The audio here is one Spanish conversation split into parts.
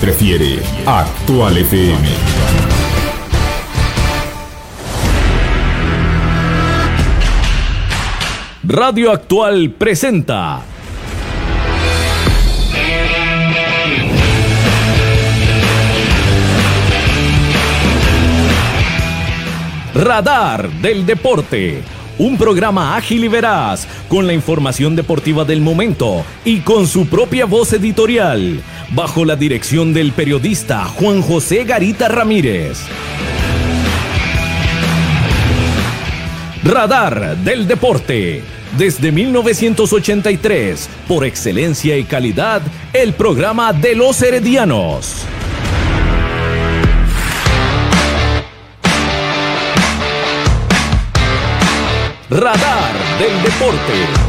prefiere. Actual FM. Radio Actual presenta Radar del Deporte. Un programa ágil y veraz, con la información deportiva del momento y con su propia voz editorial, bajo la dirección del periodista Juan José Garita Ramírez. Radar del Deporte. Desde 1983, por excelencia y calidad, el programa de los heredianos. Radar del Deporte.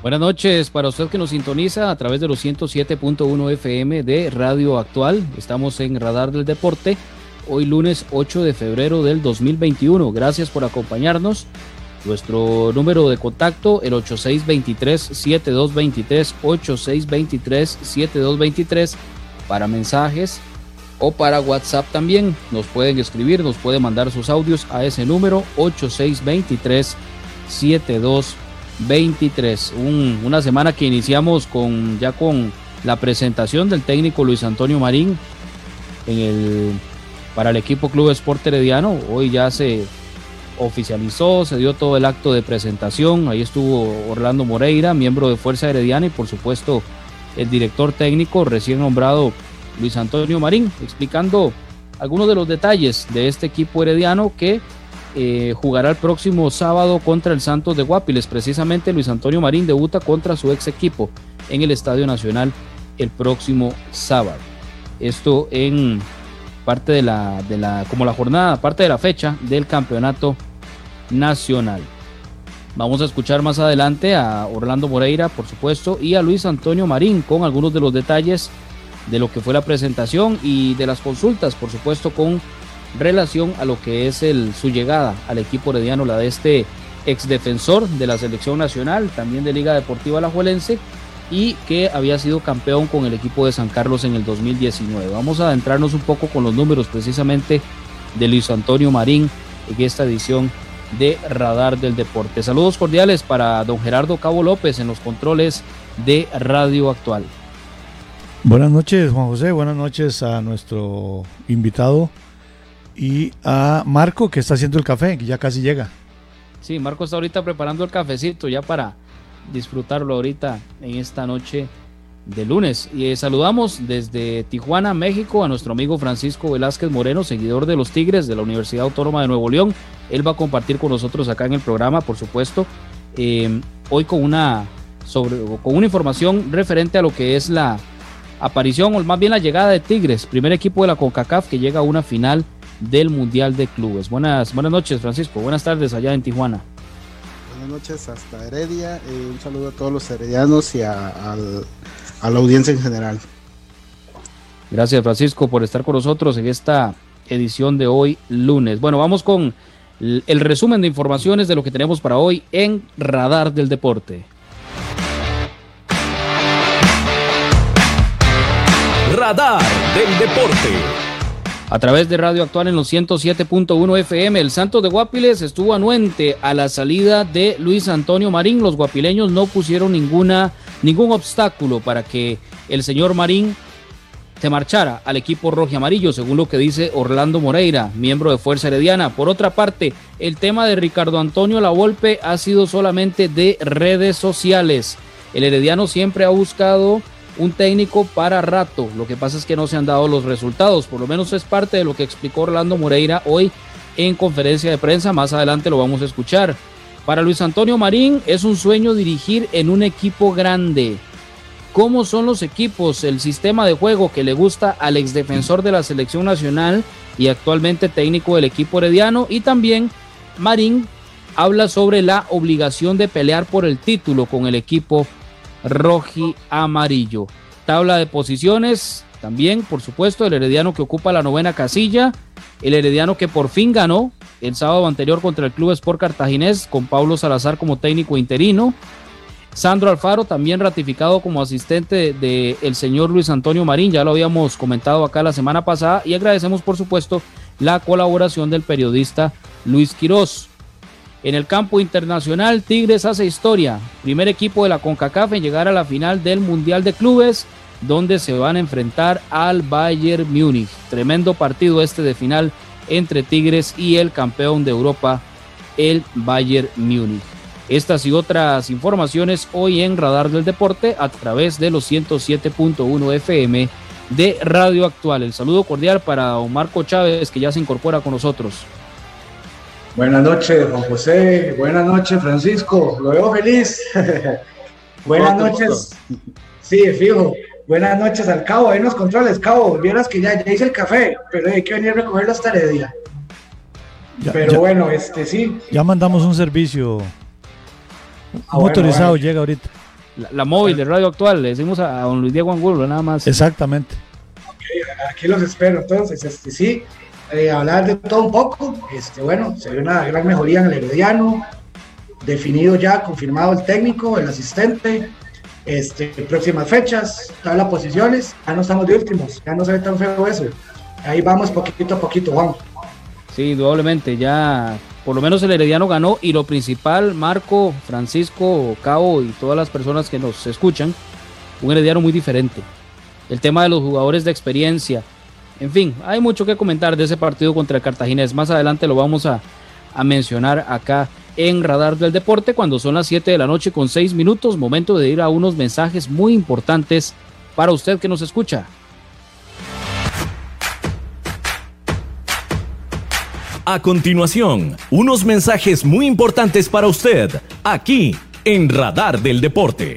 Buenas noches para usted que nos sintoniza a través de los 107.1 FM de Radio Actual. Estamos en Radar del Deporte, hoy lunes 8 de febrero del 2021. Gracias por acompañarnos. Nuestro número de contacto, el 8623-7223, 8623-7223, para mensajes o para WhatsApp también. Nos pueden escribir, nos pueden mandar sus audios a ese número 8623-7223. Una semana que iniciamos con ya con la presentación del técnico Luis Antonio Marín en el, para el equipo Club Sport Herediano. Hoy ya se oficializó, se dio todo el acto de presentación. Ahí estuvo Orlando Moreira, miembro de Fuerza Herediana y por supuesto el director técnico recién nombrado Luis Antonio Marín, explicando algunos de los detalles de este equipo herediano que eh, jugará el próximo sábado contra el Santos de Guapiles. Precisamente Luis Antonio Marín debuta contra su ex equipo en el Estadio Nacional el próximo sábado. Esto en parte de la, de la, como la jornada, parte de la fecha del campeonato nacional. Vamos a escuchar más adelante a Orlando Moreira, por supuesto, y a Luis Antonio Marín con algunos de los detalles de lo que fue la presentación y de las consultas, por supuesto, con relación a lo que es el, su llegada al equipo herediano, la de este ex defensor de la selección nacional, también de Liga Deportiva Alajuelense, y que había sido campeón con el equipo de San Carlos en el 2019. Vamos a adentrarnos un poco con los números precisamente de Luis Antonio Marín en esta edición de Radar del Deporte. Saludos cordiales para don Gerardo Cabo López en los controles de Radio Actual. Buenas noches, Juan José. Buenas noches a nuestro invitado y a Marco que está haciendo el café, que ya casi llega. Sí, Marco está ahorita preparando el cafecito ya para disfrutarlo ahorita en esta noche de lunes. Y eh, saludamos desde Tijuana, México, a nuestro amigo Francisco Velázquez Moreno, seguidor de los Tigres de la Universidad Autónoma de Nuevo León. Él va a compartir con nosotros acá en el programa, por supuesto, eh, hoy con una, sobre, con una información referente a lo que es la aparición o más bien la llegada de Tigres, primer equipo de la CONCACAF que llega a una final del Mundial de Clubes. Buenas, buenas noches, Francisco. Buenas tardes allá en Tijuana. Buenas noches hasta Heredia. Eh, un saludo a todos los heredianos y a, la audiencia en general. Gracias, Francisco, por estar con nosotros en esta edición de hoy, lunes. Bueno, vamos con el resumen de informaciones de lo que tenemos para hoy en Radar del Deporte. Radar del Deporte. A través de Radio Actual en los 107.1 FM, el Santos de Guapiles estuvo anuente a la salida de Luis Antonio Marín. Los guapileños no pusieron ninguna, ningún obstáculo para que el señor Marín se marchara al equipo rojo y amarillo, según lo que dice Orlando Moreira, miembro de Fuerza Herediana. Por otra parte, el tema de Ricardo Antonio Lavolpe ha sido solamente de redes sociales. El Herediano siempre ha buscado un técnico para rato. Lo que pasa es que no se han dado los resultados. Por lo menos es parte de lo que explicó Orlando Moreira hoy en conferencia de prensa. Más adelante lo vamos a escuchar. Para Luis Antonio Marín es un sueño dirigir en un equipo grande. ¿Cómo son los equipos? El sistema de juego que le gusta al exdefensor de la selección nacional y actualmente técnico del equipo herediano. Y también Marín habla sobre la obligación de pelear por el título con el equipo roji amarillo. Tabla de posiciones, también, por supuesto, el Herediano que ocupa la novena casilla, el Herediano que por fin ganó el sábado anterior contra el Club Sport Cartaginés con Pablo Salazar como técnico interino. Sandro Alfaro, también ratificado como asistente del el señor Luis Antonio Marín, ya lo habíamos comentado acá la semana pasada, y agradecemos por supuesto la colaboración del periodista Luis Quirós. En el campo internacional, Tigres hace historia, primer equipo de la CONCACAF en llegar a la final del Mundial de Clubes, donde se van a enfrentar al Bayern Múnich. Tremendo partido este de final entre Tigres y el campeón de Europa, el Bayern Múnich. Estas y otras informaciones hoy en Radar del Deporte a través de los 107.1 FM de Radio Actual. El saludo cordial para Marco Chávez que ya se incorpora con nosotros. Buenas noches, Juan José. Buenas noches, Francisco. Lo veo feliz. Buenas noches. Sí, fijo. Buenas noches al cabo. Ahí nos controles, cabo. Vieras que ya, ya hice el café, pero hay que venir a recogerlo hasta Heredia. pero bueno, este sí. Ya mandamos un servicio Ah, motorizado llega ahorita. La, móvil de radio actual, le decimos a, don Luis Diego Angulo, nada más. Exactamente. aquí los espero. Entonces, este sí, hablar de todo un poco. Este, bueno, se ve una gran mejoría en el Herediano. Definido ya, confirmado el técnico, el asistente. Este, próximas fechas, todas las posiciones. Ya no estamos de últimos, ya no se ve tan feo eso. Ahí vamos poquito a poquito, vamos. Sí, indudablemente, ya por lo menos el Herediano ganó y lo principal, Marco, Francisco, Cabo y todas las personas que nos escuchan, un Herediano muy diferente. El tema de los jugadores de experiencia, en fin, hay mucho que comentar de ese partido contra el Cartaginés. Más adelante lo vamos a, mencionar acá en Radar del Deporte cuando son las 7 de la noche con 6 minutos, momento de ir a unos mensajes muy importantes para usted que nos escucha. A continuación, unos mensajes muy importantes para usted, aquí en Radar del Deporte.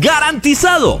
¡Garantizado!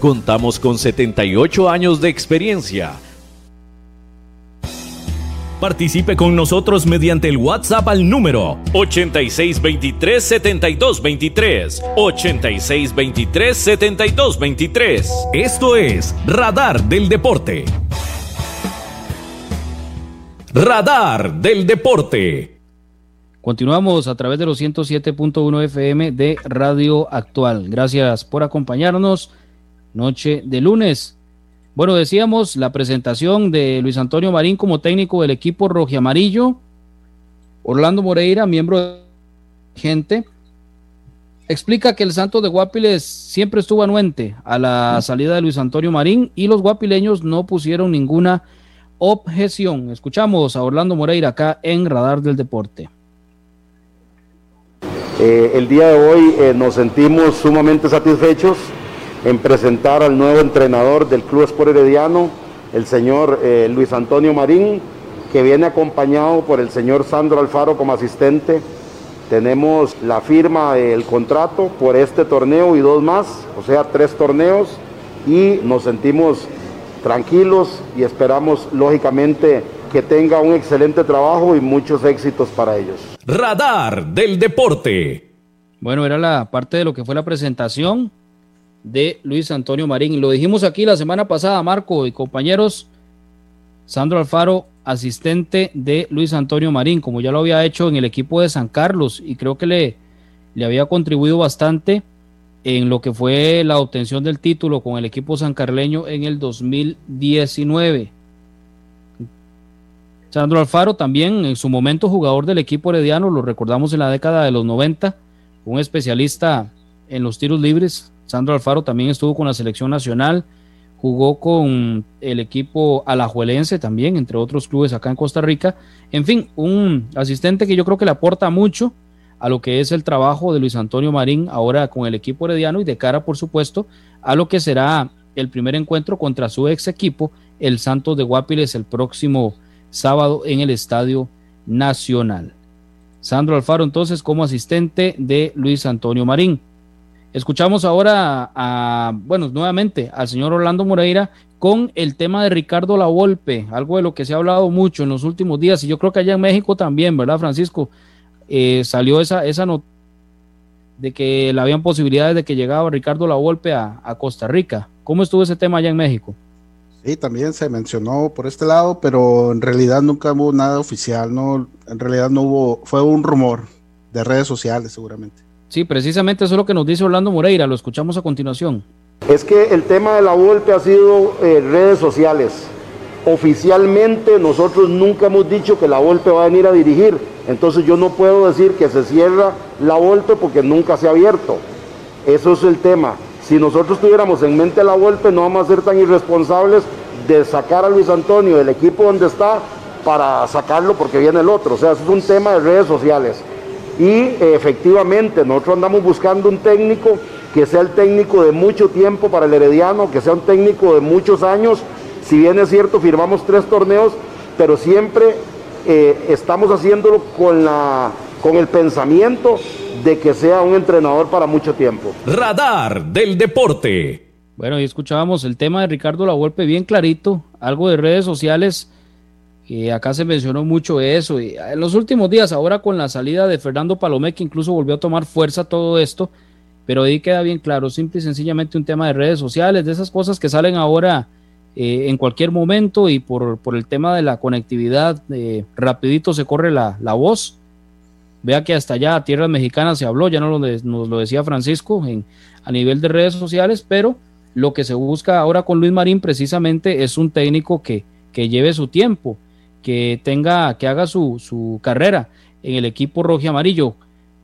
Contamos con 78 años de experiencia Participe con nosotros mediante el WhatsApp al número 8623-7223. 8623-7223. Esto es Radar del Deporte. Radar del Deporte. Continuamos a través de los 107.1 FM de Radio Actual. Gracias por acompañarnos. Noche de lunes. Bueno, decíamos la presentación de Luis Antonio Marín como técnico del equipo rojiamarillo. Orlando Moreira, miembro de gente, explica que el Santos de Guapiles siempre estuvo anuente a la salida de Luis Antonio Marín y los guapileños no pusieron ninguna objeción. Escuchamos a Orlando Moreira acá en Radar del Deporte. Eh, el día de hoy eh, nos sentimos sumamente satisfechos en presentar al nuevo entrenador del Club Sport Herediano, el señor eh, Luis Antonio Marín, que viene acompañado por el señor Sandro Alfaro como asistente. Tenemos la firma del contrato por este torneo y dos más, o sea, tres torneos, y nos sentimos tranquilos y esperamos lógicamente que tenga un excelente trabajo y muchos éxitos para ellos. Radar del deporte. Bueno, era la parte de lo que fue la presentación de Luis Antonio Marín. Lo dijimos aquí la semana pasada, Marco y compañeros. Sandro Alfaro, asistente de Luis Antonio Marín, como ya lo había hecho en el equipo de San Carlos y creo que le, le había contribuido bastante en lo que fue la obtención del título con el equipo sancarleño en el 2019. Sandro Alfaro también en su momento jugador del equipo herediano, lo recordamos en la década de los 90, un especialista en los tiros libres. Sandro Alfaro también estuvo con la selección nacional, jugó con el equipo alajuelense también, entre otros clubes acá en Costa Rica. En fin, un asistente que yo creo que le aporta mucho a lo que es el trabajo de Luis Antonio Marín ahora con el equipo herediano y de cara, por supuesto, a lo que será el primer encuentro contra su ex equipo, el Santos de Guapiles, el próximo sábado en el Estadio Nacional. Sandro Alfaro entonces como asistente de Luis Antonio Marín. Escuchamos ahora a, bueno, nuevamente al señor Orlando Moreira con el tema de Ricardo Lavolpe, algo de lo que se ha hablado mucho en los últimos días y yo creo que allá en México también, ¿verdad, Francisco? Eh, salió esa, esa nota de que habían posibilidades de que llegaba Ricardo Lavolpe a, a Costa Rica. ¿Cómo estuvo ese tema allá en México? Sí, también se mencionó por este lado, pero en realidad nunca hubo nada oficial, no, en realidad no hubo, fue un rumor de redes sociales seguramente. Sí, precisamente eso es lo que nos dice Orlando Moreira, lo escuchamos a continuación. Es que el tema de la Volpe ha sido eh, redes sociales. Oficialmente nosotros nunca hemos dicho que la Volpe va a venir a dirigir, entonces yo no puedo decir que se cierra la Volpe porque nunca se ha abierto. Eso es el tema. Si nosotros tuviéramos en mente la Volpe, no vamos a ser tan irresponsables de sacar a Luis Antonio del equipo donde está para sacarlo porque viene el otro. O sea, eso es un tema de redes sociales. Y efectivamente, nosotros andamos buscando un técnico que sea el técnico de mucho tiempo para el Herediano, que sea un técnico de muchos años si bien es cierto, firmamos tres torneos, pero siempre eh, estamos haciéndolo con, la, con el pensamiento de que sea un entrenador para mucho tiempo. Radar del deporte. Bueno, y escuchábamos el tema de Ricardo Lavolpe bien clarito, algo de redes sociales. Y acá se mencionó mucho eso. Y en los últimos días, ahora con la salida de Fernando Palomé, que incluso volvió a tomar fuerza todo esto, pero ahí queda bien claro, simple y sencillamente un tema de redes sociales, de esas cosas que salen ahora eh, en cualquier momento y por, el tema de la conectividad, eh, rapidito se corre la, voz. Vea que hasta allá a tierras mexicanas se habló, ya no lo nos lo decía Francisco en, a nivel de redes sociales, pero lo que se busca ahora con Luis Marín precisamente es un técnico que, que lleve su tiempo, que tenga, que haga su, su carrera en el equipo rojo y amarillo.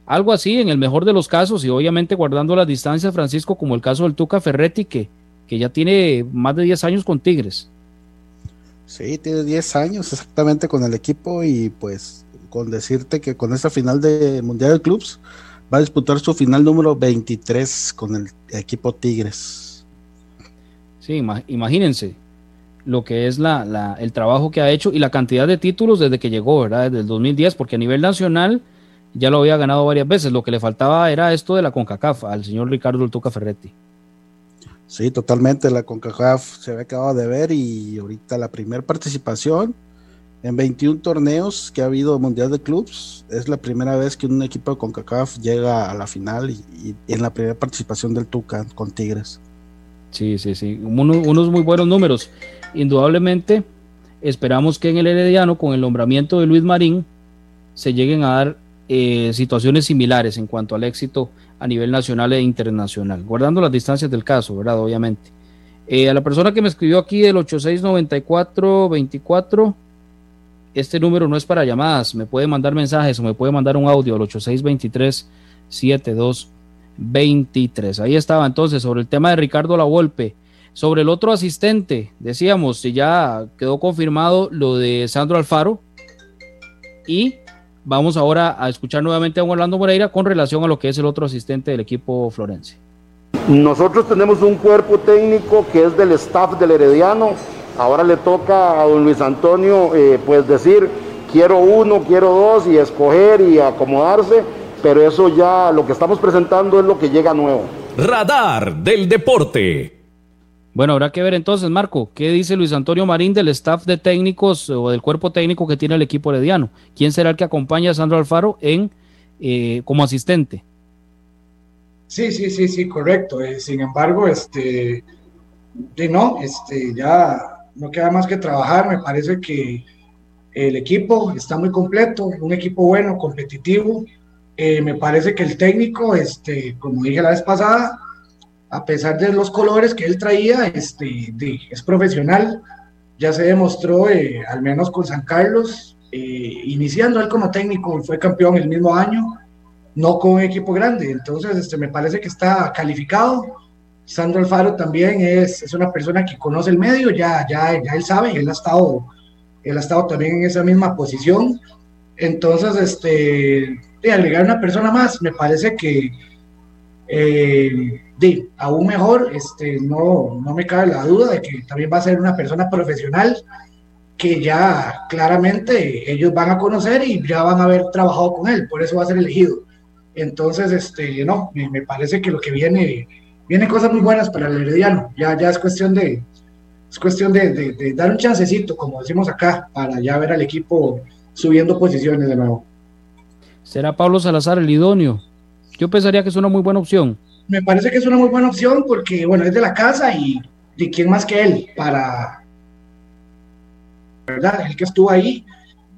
Algo así en el mejor de los casos y obviamente guardando las distancias, Francisco, como el caso del Tuca Ferretti, que, que ya tiene más de 10 años con Tigres. Sí, tiene 10 años exactamente con el equipo y pues con decirte que con esta final de Mundial de Clubs va a disputar su final número 23 con el equipo Tigres. Sí, imagínense lo que es la, el trabajo que ha hecho y la cantidad de títulos desde que llegó, ¿verdad? Desde el 2010, porque a nivel nacional ya lo había ganado varias veces. Lo que le faltaba era esto de la CONCACAF al señor Ricardo El Ferretti. Sí, totalmente. La CONCACAF se había acabado de ver y ahorita la primera participación En 21 torneos que ha habido Mundial de Clubs, es la primera vez que un equipo de CONCACAF llega a la final y, en la primera participación del Tuca con Tigres. Sí, sí, sí. unos muy buenos números. Indudablemente, esperamos que en el Herediano, con el nombramiento de Luis Marín, se lleguen a dar eh, situaciones similares en cuanto al éxito a nivel nacional e internacional, guardando las distancias del caso, ¿verdad? Obviamente. Eh, a la persona que me escribió aquí del 869424, este número no es para llamadas, me puede mandar mensajes o me puede mandar un audio al 8623-7223. Ahí estaba entonces sobre el tema de Ricardo Lavolpe. Sobre el otro asistente, decíamos, si ya quedó confirmado lo de Sandro Alfaro. Y vamos ahora a escuchar nuevamente a Orlando Moreira con relación a lo que es el otro asistente del equipo florense. Nosotros tenemos un cuerpo técnico que es del staff del Herediano. Ahora le toca a don Luis Antonio eh, pues decir quiero uno, quiero dos y escoger y acomodarse, pero eso ya lo que estamos presentando es lo que llega nuevo. Radar del deporte. Bueno, habrá que ver entonces, Marco, ¿qué dice Luis Antonio Marín del staff de técnicos o del cuerpo técnico que tiene el equipo herediano? ¿Quién será el que acompaña a Sandro Alfaro en, eh, como asistente? Sí, sí, sí, sí, correcto. Eh, sin embargo, este, de no, este, ya no queda más que trabajar. Me parece que el equipo está muy completo, un equipo bueno, competitivo. Eh, me parece que el técnico, este, como dije la vez pasada, a pesar de los colores que él traía, este, es profesional. Ya se demostró, eh, al menos con San Carlos, iniciando él como técnico, fue campeón el mismo año no con un equipo grande. Entonces, este, me parece que está calificado. Sandro Alfaro también es, es una persona que conoce el medio, ya, ya, ya él sabe, él ha estado, él ha estado también en esa misma posición. Entonces, este, de agregar una persona más, me parece que eh, de, aún mejor, este, no, no me cabe la duda de que también va a ser una persona profesional que ya claramente ellos van a conocer y ya van a haber trabajado con él, por eso va a ser elegido. Entonces, este, no, me, parece que lo que viene, viene cosas muy buenas para el Herediano. Ya, ya es cuestión de, es cuestión de, dar un chancecito, como decimos acá, para ya ver al equipo subiendo posiciones de nuevo. ¿Será Pablo Salazar el idóneo? Yo pensaría que es una muy buena opción. Me parece que es una muy buena opción porque, bueno, es de la casa y de quién más que él para, ¿verdad? El que estuvo ahí.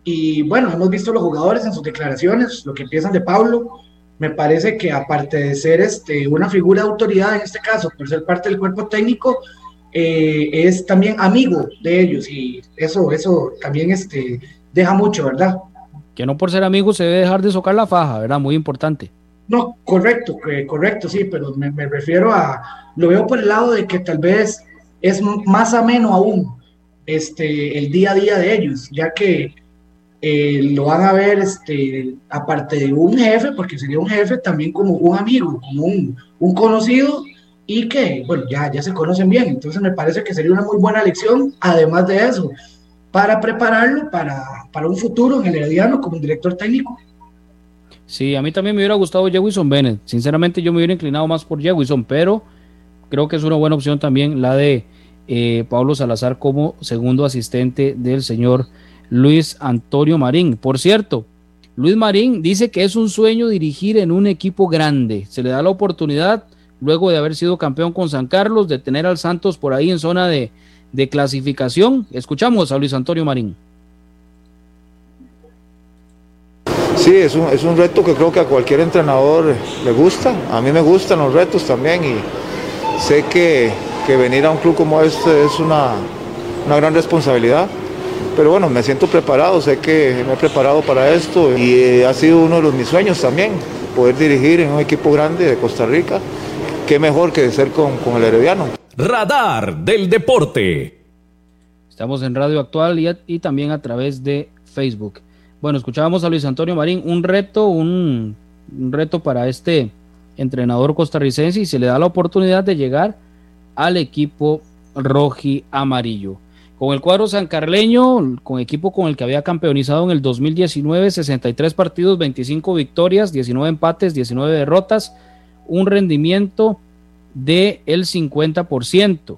Y bueno, hemos visto los jugadores en sus declaraciones, lo que piensan de Pablo me parece que aparte de ser este, una figura de autoridad en este caso, por ser parte del cuerpo técnico, eh, es también amigo de ellos y eso, eso también este, deja mucho, ¿verdad? Que no por ser amigo se debe dejar de socar la faja, ¿verdad? Muy importante. No, correcto, correcto, sí, pero me, me refiero a, lo veo por el lado de que tal vez es más ameno aún este, el día a día de ellos, ya que eh, lo van a ver, este, aparte de un jefe, porque sería un jefe también como un amigo, como un, un conocido y que, bueno, ya, ya se conocen bien. Entonces me parece que sería una muy buena lección, además de eso, para prepararlo para, para un futuro en el Herediano como director técnico. Sí, a mí también me hubiera gustado Jewison Bennett. Sinceramente yo me hubiera inclinado más por Jewison, pero creo que es una buena opción también la de eh, Pablo Salazar como segundo asistente del señor Luis Antonio Marín. Por cierto, Luis Marín dice que es un sueño dirigir en un equipo grande. Se le da la oportunidad, luego de haber sido campeón con San Carlos, de tener al Santos por ahí en zona de, clasificación. Escuchamos a Luis Antonio Marín. Sí, es un, es un, reto que creo que a cualquier entrenador le gusta. A mí me gustan los retos también y sé que, venir a un club como este es una, una gran responsabilidad pero bueno, me siento preparado, sé que me he preparado para esto y eh, ha sido uno de los, mis sueños también, poder dirigir en un equipo grande de Costa Rica. Qué mejor que ser con, con el Herediano. Radar del Deporte. Estamos en Radio Actual y, y, también a través de Facebook. Bueno, escuchábamos a Luis Antonio Marín, un reto, un, un reto para este entrenador costarricense y se le da la oportunidad de llegar al equipo roji amarillo. Con el cuadro sancarleño, con equipo con el que había campeonizado en el 2019, 63 partidos, 25 victorias, 19 empates, 19 derrotas, un rendimiento del el 50%.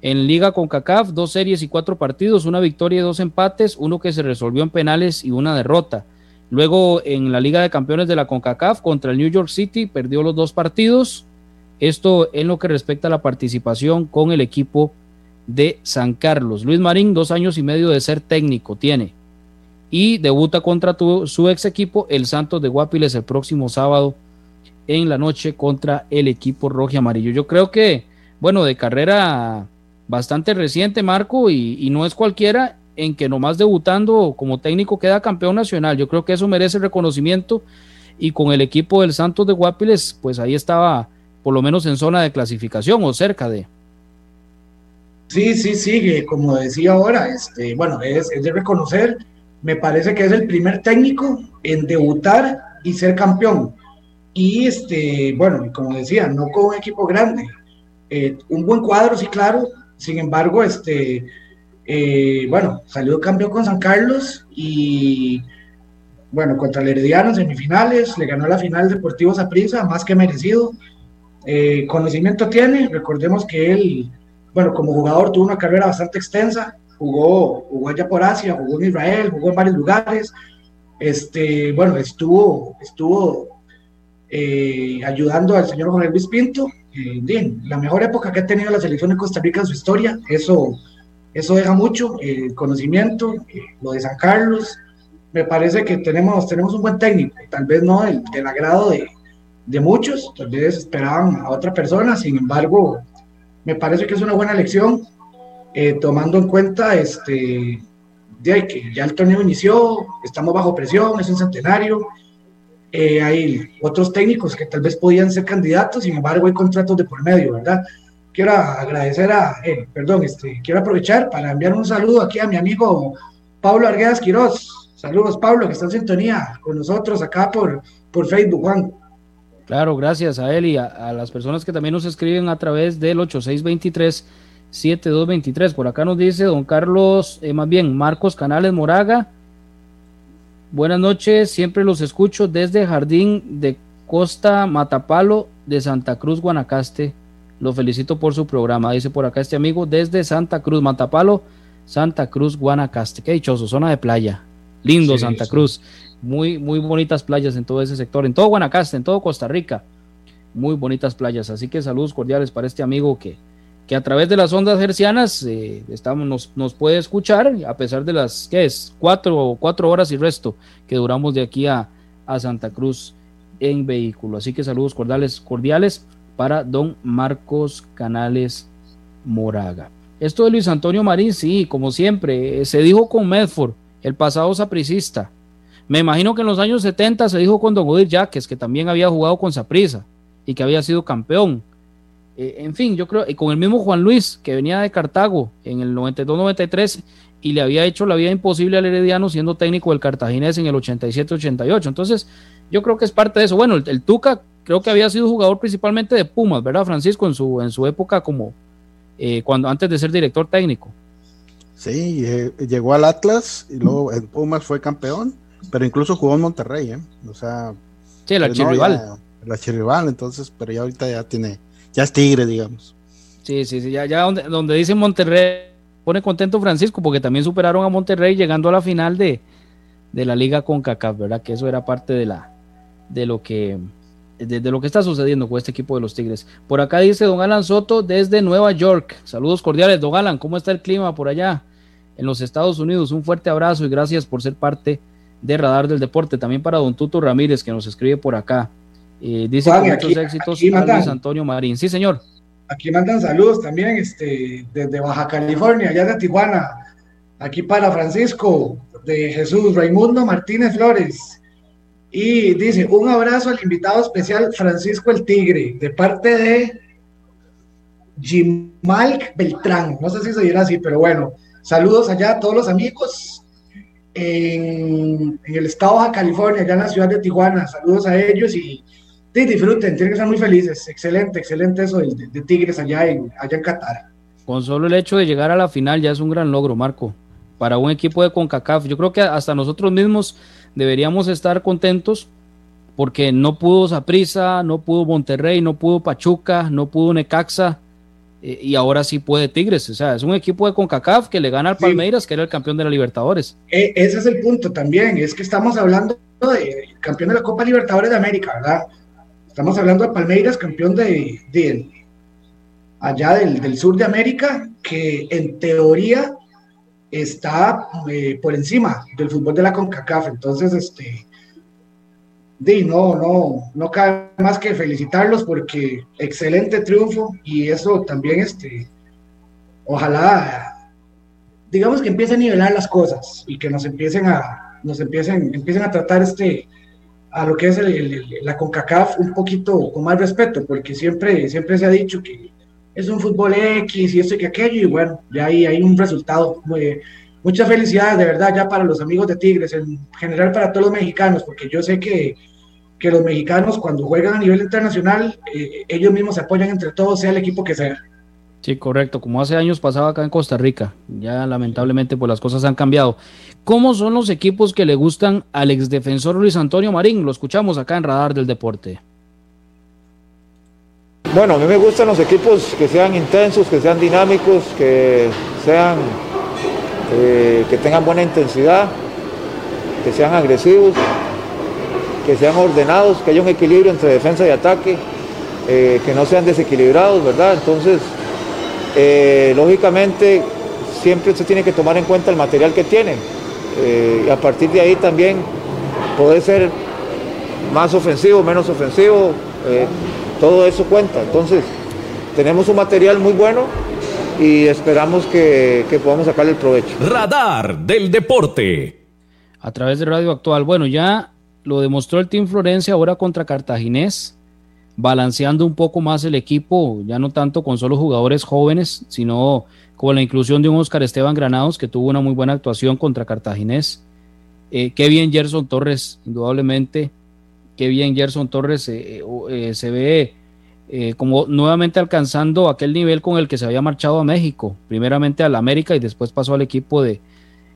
En Liga con CACAF, dos series y cuatro partidos, una victoria y dos empates, uno que se resolvió en penales y una derrota. Luego en la Liga de Campeones de la CONCACAF contra el New York City perdió los dos partidos. Esto en lo que respecta a la participación con el equipo de San Carlos. Luis Marín, dos años y medio de ser técnico tiene. Y debuta contra su ex equipo, el Santos de Guapiles, el próximo sábado en la noche contra el equipo rojo y amarillo. Yo creo que, bueno, de carrera bastante reciente, Marco, y, no es cualquiera en que nomás debutando como técnico queda campeón nacional. Yo creo que eso merece reconocimiento y con el equipo del Santos de Guapiles, pues ahí estaba por lo menos en zona de clasificación o cerca de. Sí, sí, sí, como decía ahora, este, bueno, es, de reconocer, me parece que es el primer técnico en debutar y ser campeón. Y este, bueno, como decía, no con un equipo grande. Eh, un buen cuadro, sí, claro, sin embargo, este, eh, bueno, salió campeón con San Carlos y, bueno, contra el Herediano semifinales, le ganó la final Deportivo Saprissa, más que merecido. Eh, conocimiento tiene, recordemos que él, bueno, como jugador tuvo una carrera bastante extensa, jugó, jugó allá por Asia, jugó en Israel, jugó en varios lugares, este, bueno, estuvo, estuvo eh, ayudando al señor Jorge Luis Pinto bien, la mejor época que ha tenido la selección de Costa Rica en su historia, eso, eso deja mucho, el conocimiento, eh, lo de San Carlos, me parece que tenemos, tenemos un buen técnico, tal vez no del, del agrado de, de, muchos, tal vez esperaban a otra persona, sin embargo, me parece que es una buena elección, eh, tomando en cuenta este, de que ya el torneo inició, estamos bajo presión, es un centenario, eh, hay otros técnicos que tal vez podían ser candidatos, sin embargo hay contratos de por medio, ¿verdad? Quiero agradecer a, eh, perdón, este, quiero aprovechar para enviar un saludo aquí a mi amigo Pablo Arguedas Quiroz. Saludos, Pablo, que está en sintonía con nosotros acá por, por Facebook, Juan. Claro, gracias a él y a, las personas que también nos escriben a través del 8623 7223. Por acá nos dice don Carlos, eh, más bien Marcos Canales Moraga, Buenas noches, siempre los escucho desde Jardín de Costa Matapalo de Santa Cruz, Guanacaste. Lo felicito por su programa, dice por acá este amigo, desde Santa Cruz, Matapalo, Santa Cruz, Guanacaste. Qué dichoso, zona de playa. Lindo Santa Cruz. Muy, muy bonitas playas en todo ese sector, en todo Guanacaste, en todo Costa Rica. Muy bonitas playas. Así que saludos cordiales para este amigo que, que a través de las ondas hercianas eh, estamos, nos, nos, puede escuchar, a pesar de las, ¿qué es? Cuatro, cuatro horas y resto que duramos de aquí a, a Santa Cruz en vehículo. Así que saludos cordiales, cordiales para don Marcos Canales Moraga. Esto de Luis Antonio Marín, sí, como siempre, eh, se dijo con Medford, el pasado sapricista. Me imagino que en los años 70 se dijo con Don Odir Jaques, que también había jugado con Saprisa y que había sido campeón eh, en fin, yo creo, y con el mismo Juan Luis, que venía de Cartago en el 92-93 y le había hecho la vida imposible al Herediano siendo técnico del Cartaginés en el 87-88. Entonces, yo creo que es parte de eso. Bueno, el, Tuca creo que había sido jugador principalmente de Pumas, ¿verdad, Francisco? En su, en su época como eh, cuando antes de ser director técnico. Sí, eh, llegó al Atlas y luego en Pumas fue campeón, pero incluso jugó en Monterrey, ¿eh? O sea, sí, el archirrival. el archirrival, entonces, pero ya ahorita ya tiene ya es Tigre, digamos. Sí, sí, sí, ya, ya donde, donde dice Monterrey, pone contento Francisco, porque también superaron a Monterrey llegando a la final de, la liga con CACAF, ¿verdad? Que eso era parte de la de lo que de, lo que está sucediendo con este equipo de los Tigres. Por acá dice don Alan Soto desde Nueva York. Saludos cordiales, don Alan, ¿cómo está el clima por allá en los Estados Unidos? Un fuerte abrazo y gracias por ser parte de Radar del Deporte. También para don Tuto Ramírez que nos escribe por acá. Eh, dice que muchos éxitos Luis Antonio Marín. Sí, señor. Aquí mandan saludos también este, desde Baja California, allá de Tijuana. Aquí para Francisco, de Jesús Raimundo Martínez Flores. Y dice, un abrazo al invitado especial Francisco el Tigre, de parte de Jimalk Beltrán. No sé si se dirá así, pero bueno, saludos allá a todos los amigos en, en el estado de California, allá en la ciudad de Tijuana. Saludos a ellos y disfruten, tienen que estar muy felices. Excelente, excelente eso de, Tigres allá en, allá en Qatar. Con solo el hecho de llegar a la final ya es un gran logro, Marco, para un equipo de CONCACAF. Yo creo que hasta nosotros mismos deberíamos estar contentos porque no pudo Saprissa, no pudo Monterrey, no pudo Pachuca, no pudo Necaxa eh, y ahora sí puede Tigres. O sea, es un equipo de CONCACAF que le gana al Palmeiras, que era el campeón de la Libertadores. E, ese es el punto también, es que estamos hablando de campeón de la Copa Libertadores de América, ¿verdad? Estamos hablando de Palmeiras, campeón de, allá del, sur de América, que en teoría está eh, por encima del fútbol de la CONCACAF. Entonces, este, Di, no, no, no cabe más que felicitarlos porque excelente triunfo y eso también, este, ojalá, digamos que empiece a nivelar las cosas y que nos empiecen a, nos empiecen, empiecen a tratar este, a lo que es la CONCACAF un poquito con más respeto, porque siempre, siempre se ha dicho que es un fútbol X y esto y que aquello, y bueno, ya ahí hay un resultado. Muy, muchas felicidades de verdad ya para los amigos de Tigres, en general para todos los mexicanos, porque yo sé que que los mexicanos cuando juegan a nivel internacional, eh, ellos mismos se apoyan entre todos, sea el equipo que sea. Sí, correcto, como hace años pasaba acá en Costa Rica. Ya lamentablemente pues las cosas han cambiado. ¿Cómo son los equipos que le gustan al exdefensor Luis Antonio Marín? Lo escuchamos acá en Radar del Deporte. Bueno, a mí me gustan los equipos que sean intensos, que sean dinámicos, que sean eh, que tengan buena intensidad, que sean agresivos que sean ordenados, que haya un equilibrio entre defensa y ataque, eh, que no sean desequilibrados, ¿verdad? Entonces, eh, lógicamente, siempre se tiene que tomar en cuenta el material que tienen. Eh, y a partir de ahí también puede ser más ofensivo, menos ofensivo, todo eso cuenta. Entonces, tenemos un material muy bueno y esperamos que, que podamos sacarle el provecho. Radar del deporte. A través de Radio Actual. Bueno, ya lo demostró el Team Florencia ahora contra Cartaginés, balanceando un poco más el equipo, ya no tanto con solo jugadores jóvenes, sino con la inclusión de un Oscar Esteban Granados que tuvo una muy buena actuación contra Cartaginés. Eh, qué bien Gerson Torres, indudablemente. Qué bien Gerson Torres eh, eh, se ve como nuevamente alcanzando aquel nivel con el que se había marchado a México, primeramente al América y después pasó al equipo de,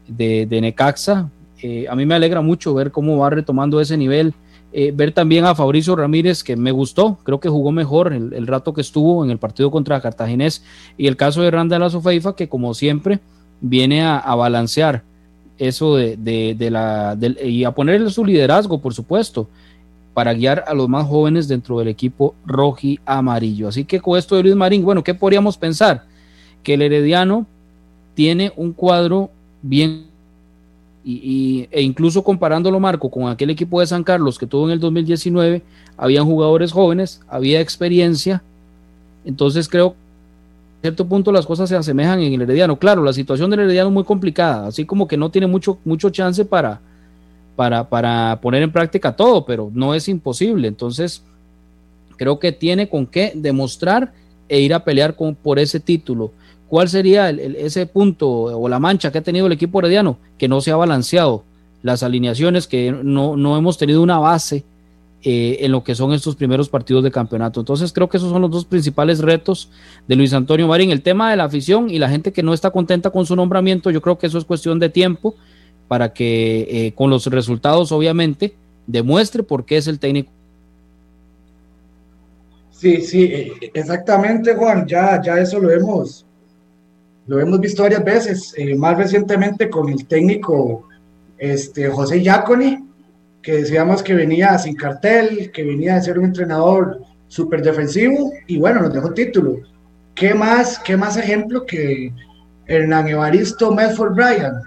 de, de Necaxa, eh, a mí me alegra mucho ver cómo va retomando ese nivel. Eh, ver también a Fabricio Ramírez, que me gustó, creo que jugó mejor el, rato que estuvo en el partido contra Cartaginés. Y el caso de Randa Lazo Feifa, que como siempre viene a, balancear eso de, la. y a ponerle su liderazgo, por supuesto, para guiar a los más jóvenes dentro del equipo roji amarillo. Así que con esto de Luis Marín, bueno, ¿qué podríamos pensar? Que el Herediano tiene un cuadro bien y, e incluso comparándolo, Marco, con aquel equipo de San Carlos que tuvo en el 2019, habían jugadores jóvenes, había experiencia, entonces creo que a cierto punto las cosas se asemejan en el Herediano. Claro, la situación del Herediano es muy complicada, así como que no tiene mucho, mucho chance para, para, para poner en práctica todo, pero no es imposible, entonces creo que tiene con qué demostrar e ir a pelear con, por ese título. ¿Cuál sería ese punto o la mancha que ha tenido el equipo herediano? Que no se ha balanceado las alineaciones, que no, hemos tenido una base eh, en lo que son estos primeros partidos de campeonato. Entonces creo que esos son los dos principales retos de Luis Antonio Marín. El tema de la afición y la gente que no está contenta con su nombramiento, yo creo que eso es cuestión de tiempo para que eh, con los resultados obviamente demuestre por qué es el técnico Sí, sí, eh, exactamente, Juan. Ya, ya eso lo hemos, lo hemos visto varias veces, eh, más recientemente con el técnico este, José Yaconi, que decíamos que venía sin cartel, que venía de ser un entrenador súper defensivo y bueno, nos dejó título. ¿Qué más, qué más ejemplo que Hernán Evaristo Medford Bryan,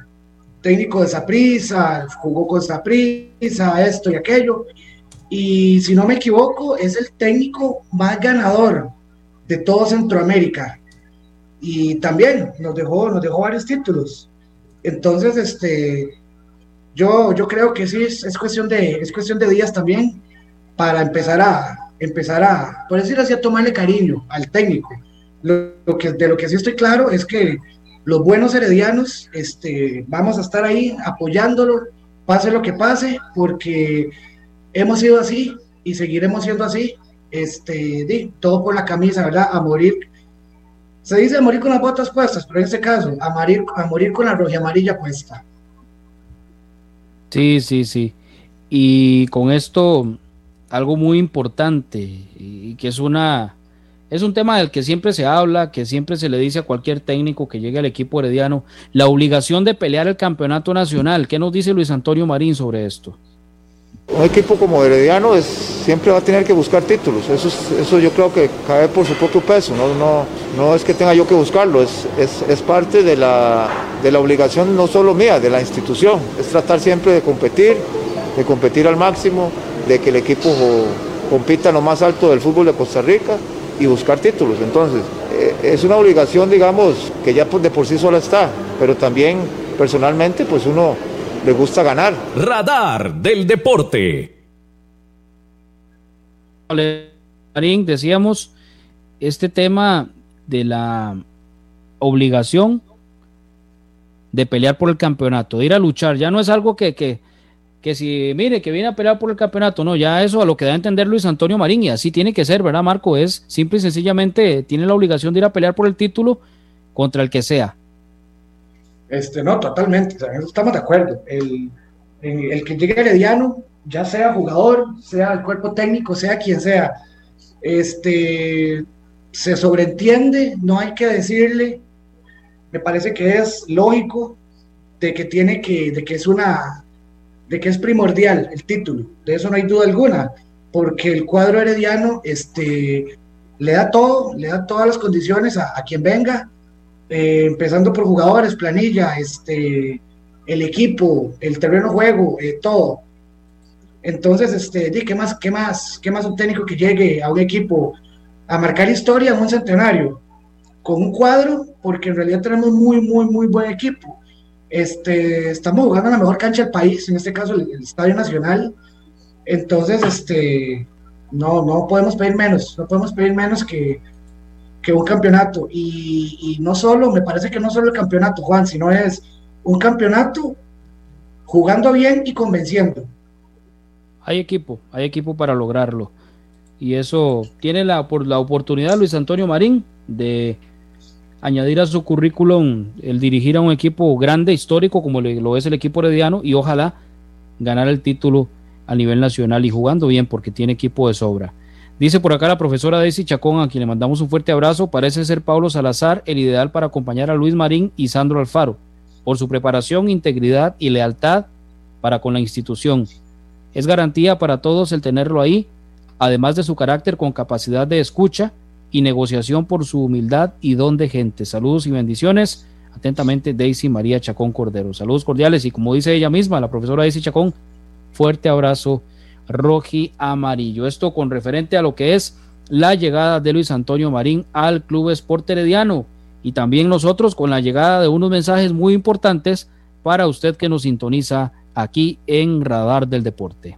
técnico de Saprisa, jugó con Saprisa, esto y aquello, y si no me equivoco, es el técnico más ganador de todo Centroamérica y también nos dejó, nos dejó varios títulos. Entonces, este, yo, yo creo que sí, es, cuestión de, es cuestión de días también para empezar a, empezar a, por decir así, a tomarle cariño al técnico. Lo, que, de lo que sí estoy claro es que los buenos heredianos, este, vamos a estar ahí apoyándolo, pase lo que pase, porque hemos sido así y seguiremos siendo así, este, todo por la camisa, ¿verdad? A morir se dice morir con las botas puestas, pero en este caso, a morir, a morir con la roja amarilla puesta. Sí, sí, sí. Y con esto, algo muy importante, y que es una, es un tema del que siempre se habla, que siempre se le dice a cualquier técnico que llegue al equipo herediano, la obligación de pelear el campeonato nacional. ¿Qué nos dice Luis Antonio Marín sobre esto? Un equipo como Herediano es, siempre va a tener que buscar títulos, eso, eso yo creo que cae por su propio peso, no, no, no es que tenga yo que buscarlo, es, es, es parte de la, de la obligación no solo mía, de la institución, es tratar siempre de competir, de competir al máximo, de que el equipo compita en lo más alto del fútbol de Costa Rica y buscar títulos. Entonces, eh, es una obligación, digamos, que ya de por sí sola está, pero también personalmente, pues uno le gusta ganar. Radar del deporte. Marín, decíamos, este tema de la obligación de pelear por el campeonato, de ir a luchar, ya no es algo que, que, que si, mire, que viene a pelear por el campeonato, no, ya eso a lo que da a entender Luis Antonio Marín, y así tiene que ser, ¿verdad, Marco? Es simple y sencillamente, tiene la obligación de ir a pelear por el título contra el que sea. Este, no, totalmente, estamos de acuerdo. El, el que llegue herediano, ya sea jugador, sea el cuerpo técnico, sea quien sea, este, se sobreentiende, no hay que decirle, me parece que es lógico de que tiene que, de que es una, de que es primordial el título, de eso no hay duda alguna, porque el cuadro herediano, este, le da todo, le da todas las condiciones a, quien venga, eh, empezando por jugadores, planilla, este, el equipo, el terreno juego, eh, todo. Entonces, este, ¿qué más, qué más, qué más un técnico que llegue a un equipo a marcar historia en un centenario con un cuadro? Porque en realidad tenemos muy, muy, muy buen equipo. Este, estamos jugando en la mejor cancha del país, en este caso el, Estadio Nacional. Entonces, este, no, no podemos pedir menos, no podemos pedir menos que, un campeonato. Y, no solo, me parece que no solo el campeonato, Juan, sino es un campeonato jugando bien y convenciendo. Hay equipo, hay equipo para lograrlo. Y eso tiene la, la oportunidad Luis Antonio Marín de añadir a su currículum el dirigir a un equipo grande, histórico, como lo es el equipo herediano, y ojalá ganar el título a nivel nacional y jugando bien porque tiene equipo de sobra. Dice por acá la profesora Daisy Chacón, a quien le mandamos un fuerte abrazo, parece ser Pablo Salazar el ideal para acompañar a Luis Marín y Sandro Alfaro, por su preparación, integridad y lealtad para con la institución. Es garantía para todos el tenerlo ahí, además de su carácter con capacidad de escucha y negociación por su humildad y don de gente. Saludos y bendiciones. Atentamente, Daisy María Chacón Cordero. Saludos cordiales y como dice ella misma, la profesora Daisy Chacón, fuerte abrazo roji amarillo. Esto con referente a lo que es la llegada de Luis Antonio Marín al Club Sport Herediano y también nosotros con la llegada de unos mensajes muy importantes para usted que nos sintoniza aquí en Radar del Deporte.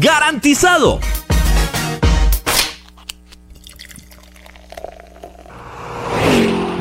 ¡Garantizado!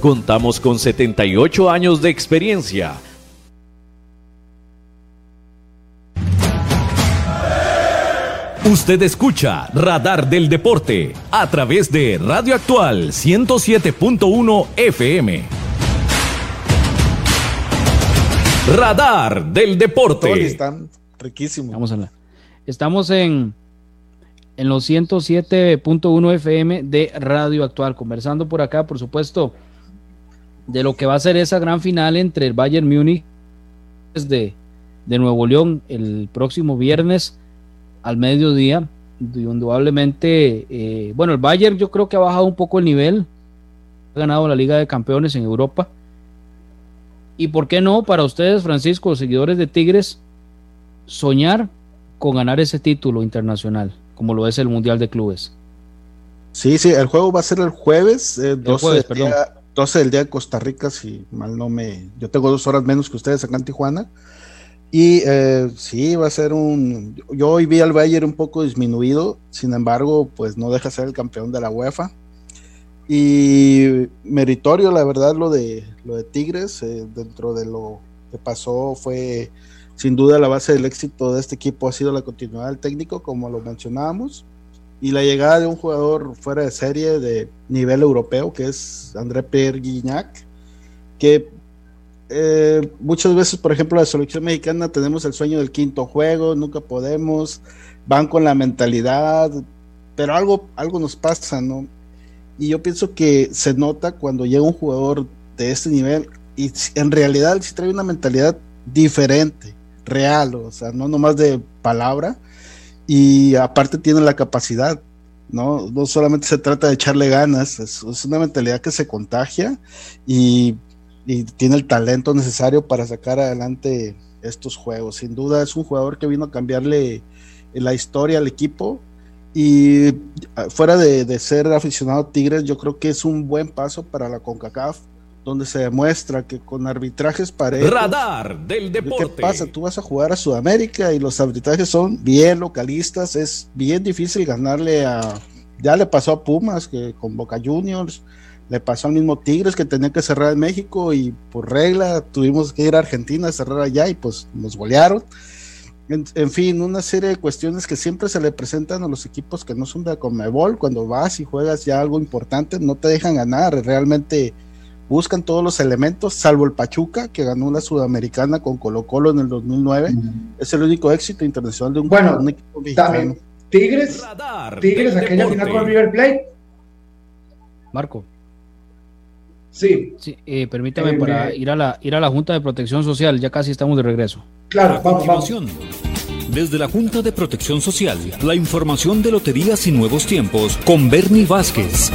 Contamos con 78 años de experiencia. Usted escucha Radar del Deporte a través de Radio Actual 107.1 FM. Radar del Deporte. Están riquísimos. Vamos a la. Estamos en en los 107.1 FM de Radio Actual. Conversando por acá, por supuesto, de lo que va a ser esa gran final entre el Bayern Múnich de, de Nuevo León el próximo viernes al mediodía. Indudablemente, eh, bueno, el Bayern yo creo que ha bajado un poco el nivel, ha ganado la Liga de Campeones en Europa. Y por qué no, para ustedes, Francisco, seguidores de Tigres, soñar con ganar ese título internacional como lo es el Mundial de Clubes. Sí, sí, el juego va a ser el jueves, 12, eh, del día de Costa Rica, si mal no me... Yo tengo dos horas menos que ustedes acá en Tijuana. Y eh, sí, va a ser un... Yo hoy vi al Bayern un poco disminuido, sin embargo, pues no deja ser el campeón de la UEFA. Y meritorio, la verdad, lo de, lo de Tigres, eh, dentro de lo que pasó fue sin duda la base del éxito de este equipo ha sido la continuidad del técnico, como lo mencionábamos, y la llegada de un jugador fuera de serie de nivel europeo, que es André Pierre Guignac, que eh, muchas veces, por ejemplo, la selección mexicana tenemos el sueño del quinto juego, nunca podemos, van con la mentalidad, pero algo, algo nos pasa, ¿no? Y yo pienso que se nota cuando llega un jugador de este nivel y en realidad sí trae una mentalidad diferente real, o sea, no nomás de palabra, y aparte tiene la capacidad, ¿no? No solamente se trata de echarle ganas, es, una mentalidad que se contagia y, tiene el talento necesario para sacar adelante estos juegos. Sin duda es un jugador que vino a cambiarle la historia al equipo y fuera de, de ser aficionado a Tigres, yo creo que es un buen paso para la CONCACAF donde se demuestra que con arbitrajes parejos. Radar del deporte. ¿Qué pasa? Tú vas a jugar a Sudamérica y los arbitrajes son bien localistas. Es bien difícil ganarle a. Ya le pasó a Pumas, que con Boca Juniors. Le pasó al mismo Tigres que tenía que cerrar en México y por regla tuvimos que ir a Argentina a cerrar allá y pues nos golearon. En, en, fin, una serie de cuestiones que siempre se le presentan a los equipos que no son de Comebol. Cuando vas y juegas ya algo importante, no te dejan ganar. Realmente buscan todos los elementos, salvo el Pachuca, que ganó una sudamericana con Colo Colo en el 2009. Es el único éxito internacional de un, bueno, equipo mexicano. Tigres, Tigres, aquella final con River Plate. Marco. Sí. sí eh, permítame eh, para ir, a la, ir a la Junta de Protección Social, ya casi estamos de regreso. Claro, vamos, vamos. Desde la Junta de Protección Social, la información de loterías y nuevos tiempos con Bernie Vázquez.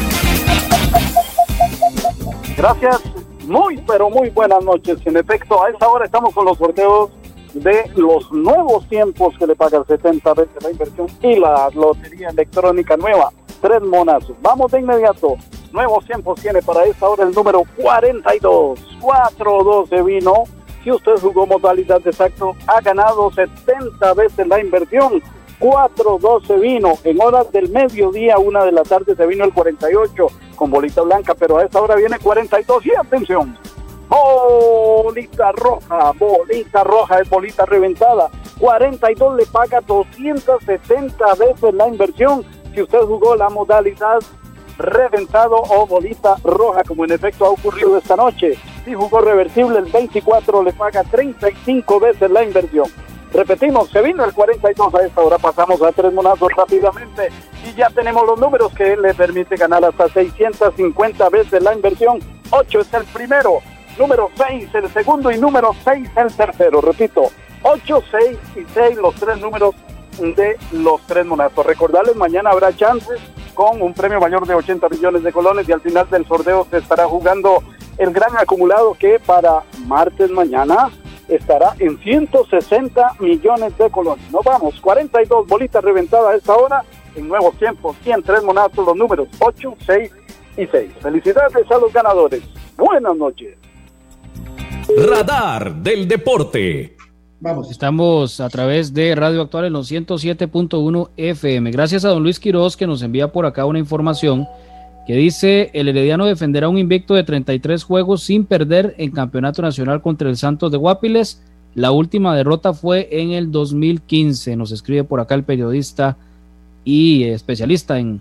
Gracias, muy pero muy buenas noches. En efecto, a esta hora estamos con los sorteos de los nuevos tiempos que le pagan 70 veces la inversión y la lotería electrónica nueva. Tres monas. Vamos de inmediato. Nuevos tiempos tiene para esta hora el número 42. 412 vino si usted jugó modalidad de exacto, ha ganado 70 veces la inversión. 4-12 vino en horas del mediodía, una de la tarde se vino el 48 con bolita blanca, pero a esta hora viene 42 y atención, bolita roja, bolita roja es bolita reventada, 42 le paga 270 veces la inversión si usted jugó la modalidad reventado o bolita roja, como en efecto ha ocurrido esta noche. Si jugó reversible, el 24 le paga 35 veces la inversión. Repetimos, se vino el 42 a esta hora, pasamos a tres monazos rápidamente y ya tenemos los números que le permite ganar hasta 650 veces la inversión. 8 es el primero, número 6 el segundo y número 6 el tercero. Repito, 8, 6 y 6 los tres números de los tres monazos. Recordarles, mañana habrá chances con un premio mayor de 80 millones de colones y al final del sorteo se estará jugando el gran acumulado que para martes mañana estará en 160 millones de colones. Nos vamos, 42 bolitas reventadas a esta hora en nuevos tiempos y en tres monazos los números 8, 6 y 6. Felicidades a los ganadores. Buenas noches. Radar del Deporte. Vamos. Estamos a través de Radio Actual en los 107.1 FM. Gracias a don Luis Quiroz que nos envía por acá una información que dice el Herediano defenderá un invicto de 33 juegos sin perder en Campeonato Nacional contra el Santos de Guapiles. La última derrota fue en el 2015. Nos escribe por acá el periodista y especialista en,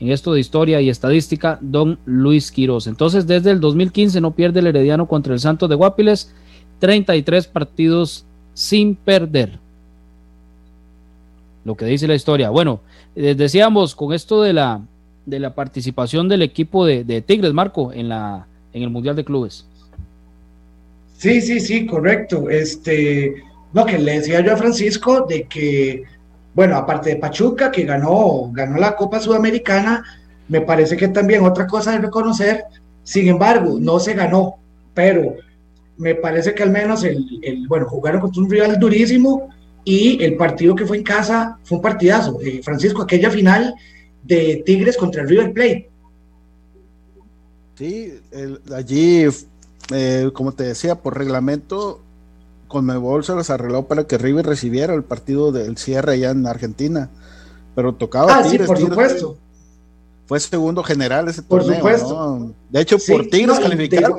en esto de historia y estadística, don Luis Quiroz. Entonces, desde el 2015 no pierde el Herediano contra el Santos de Guapiles. 33 partidos sin perder. Lo que dice la historia. Bueno, decíamos con esto de la, de la participación del equipo de, de, Tigres, Marco, en, la, en el Mundial de Clubes. Sí, sí, sí, correcto. Este, no, que le decía yo a Francisco de que, bueno, aparte de Pachuca, que ganó, ganó la Copa Sudamericana, me parece que también otra cosa de reconocer, sin embargo, no se ganó, pero me parece que al menos el, el, bueno, jugaron contra un rival durísimo y el partido que fue en casa fue un partidazo. Eh, Francisco, aquella final de Tigres contra el River Plate. Sí, el, allí, eh, como te decía, por reglamento, Conmebol se les arregló para que River recibiera el partido del cierre allá en Argentina, pero tocaba ah, Tigres. Sí, por Tigres, supuesto. Fue segundo general ese por torneo. Supuesto. ¿no? De hecho, sí, por Tigres no, calificaron.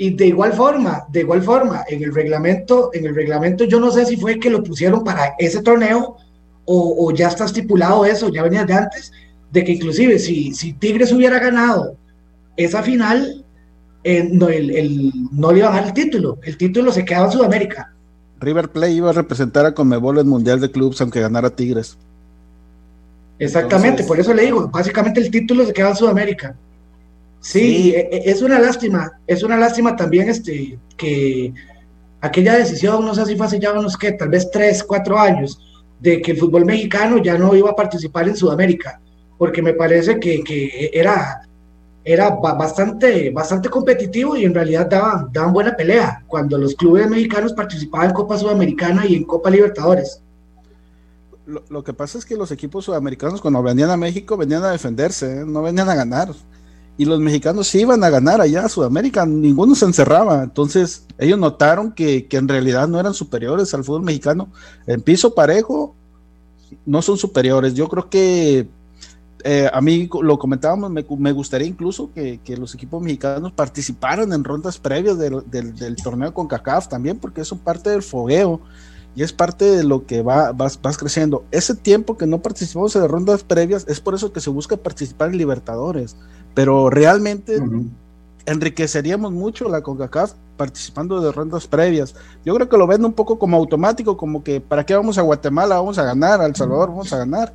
Y de igual forma, de igual forma, en el reglamento, en el reglamento yo no sé si fue que lo pusieron para ese torneo o, o ya está estipulado eso, ya venía de antes, de que inclusive si, si Tigres hubiera ganado esa final, eh, no, el, el, no le iban a dar el título, el título se quedaba en Sudamérica. River Plate iba a representar a Conmebol en Mundial de Clubes aunque ganara Tigres. Exactamente, Entonces, por eso le digo, básicamente el título se queda en Sudamérica. Sí, sí, es una lástima, es una lástima también este, que aquella decisión, no sé si fue hace ya unos que tal vez tres, cuatro años, de que el fútbol mexicano ya no iba a participar en Sudamérica, porque me parece que, que era, era bastante, bastante competitivo y en realidad daban, daban buena pelea cuando los clubes mexicanos participaban en Copa Sudamericana y en Copa Libertadores. Lo, lo que pasa es que los equipos sudamericanos cuando venían a México venían a defenderse, ¿eh? no venían a ganar y los mexicanos sí iban a ganar allá a Sudamérica, ninguno se encerraba. Entonces, ellos notaron que, que, en realidad no eran superiores al fútbol mexicano. En piso parejo, no son superiores. Yo creo que eh, a mí lo comentábamos, me, me gustaría incluso que, que, los equipos mexicanos participaran en rondas previas del, del, del torneo con CACAF también, porque es parte del fogueo y es parte de lo que va, vas, vas, creciendo. Ese tiempo que no participamos en las rondas previas es por eso que se busca participar en Libertadores, pero realmente uh -huh. enriqueceríamos mucho la CONCACAF participando de rondas previas. Yo creo que lo ven un poco como automático, como que para qué vamos a Guatemala, vamos a ganar, a El Salvador vamos a ganar,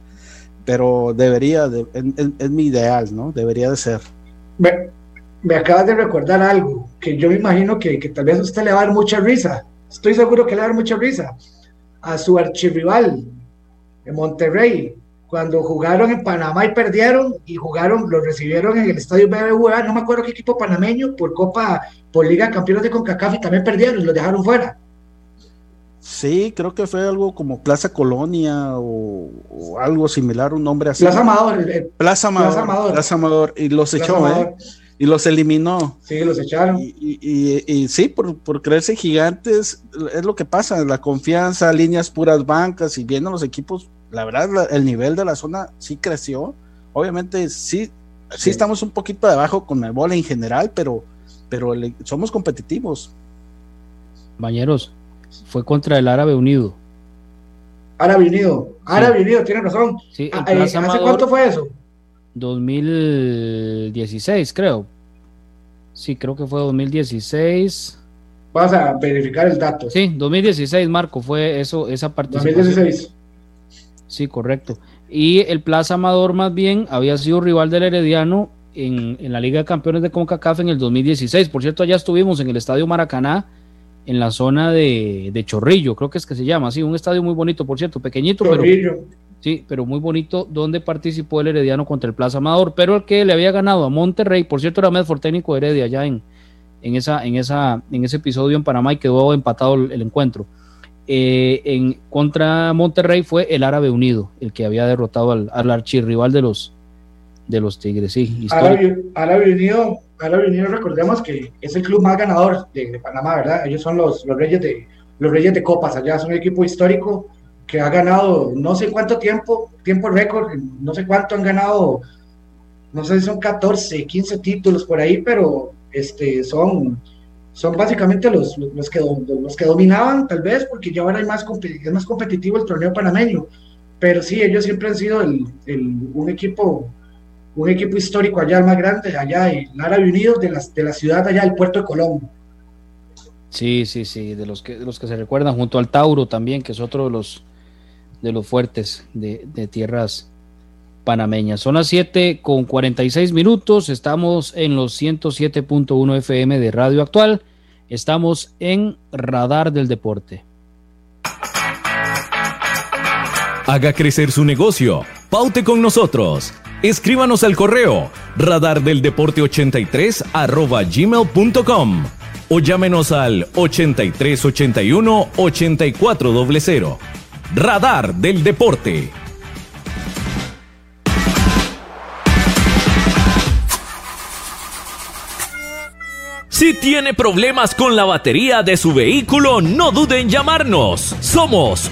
pero debería, de, es, mi ideal, ¿no? Debería de ser. Me, me acabas de recordar algo que yo me imagino que, que tal vez a usted le va a dar mucha risa estoy seguro que le va a dar mucha risa. A su archirrival, en Monterrey, cuando jugaron en Panamá y perdieron, y jugaron, lo recibieron en el estadio BBVA, no me acuerdo qué equipo panameño, por Copa, por Liga Campeones de CONCACAF, y también perdieron y lo dejaron fuera. Sí, creo que fue algo como Plaza Colonia o, algo similar, un nombre así. Plaza Amador. Plaza Amador. Plaza Amador. Y los echó, ¿eh? Y los eliminó. Sí, los echaron. Y, sí, por, por, creerse gigantes, es lo que pasa, la confianza, líneas puras bancas y viendo los equipos la verdad, el nivel de la zona sí creció. Obviamente, sí, sí, estamos un poquito debajo con el bola en general, pero, pero somos competitivos. Compañeros, fue contra el Árabe Unido. Árabe Unido, Árabe Unido, tiene razón. Ah, eh, ¿Hace cuánto fue eso? 2016, creo. Sí, creo que fue 2016. Vas a verificar el dato. Sí, 2016, Marco, fue eso, esa participación. 2016. Sí, correcto. Y el Plaza Amador más bien había sido rival del Herediano en, la Liga de Campeones de CONCACAF en el 2016. Por cierto, allá estuvimos en el Estadio Maracaná, en la zona de, Chorrillo, creo que es que se llama, sí, un estadio muy bonito, por cierto, pequeñito, pero sí, pero muy bonito, donde participó el Herediano contra el Plaza Amador, pero el que le había ganado a Monterrey, por cierto, era Medford técnico de Heredia allá en, en, esa, en, esa, en ese episodio en Panamá y quedó empatado el encuentro. Eh, en contra Monterrey fue el Árabe Unido, el que había derrotado al, al archirrival de los de los Tigres. Sí, Árabe, Unido, Árabe Unido, recordemos que es el club más ganador de, Panamá, ¿verdad? Ellos son los, los reyes de los reyes de copas allá, son un equipo histórico que ha ganado no sé cuánto tiempo, tiempo récord, no sé cuánto han ganado, no sé si son 14, 15 títulos por ahí, pero este son son básicamente los, los, que, los que dominaban, tal vez, porque ya ahora hay más, es más competitivo el torneo panameño. Pero sí, ellos siempre han sido el, un equipo un equipo histórico allá, el más grande, allá en Árabe Unidos, de la, de la ciudad allá, el puerto de Colón. Sí, sí, sí, de los que, de los que se recuerdan, junto al Tauro también, que es otro de los, de los fuertes de, tierras panameñas. Son las 7 con 46 minutos. Estamos en los 107.1 FM de Radio Actual. Estamos en Radar del Deporte. Haga crecer su negocio. Paute con nosotros. Escríbanos al correo radardeldeporte83 arroba gmail.com o llámenos al 8381 8400. Radar del Deporte. Si tiene problemas con la batería de su vehículo, no duden en llamarnos. Somos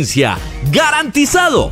¡Garantizado!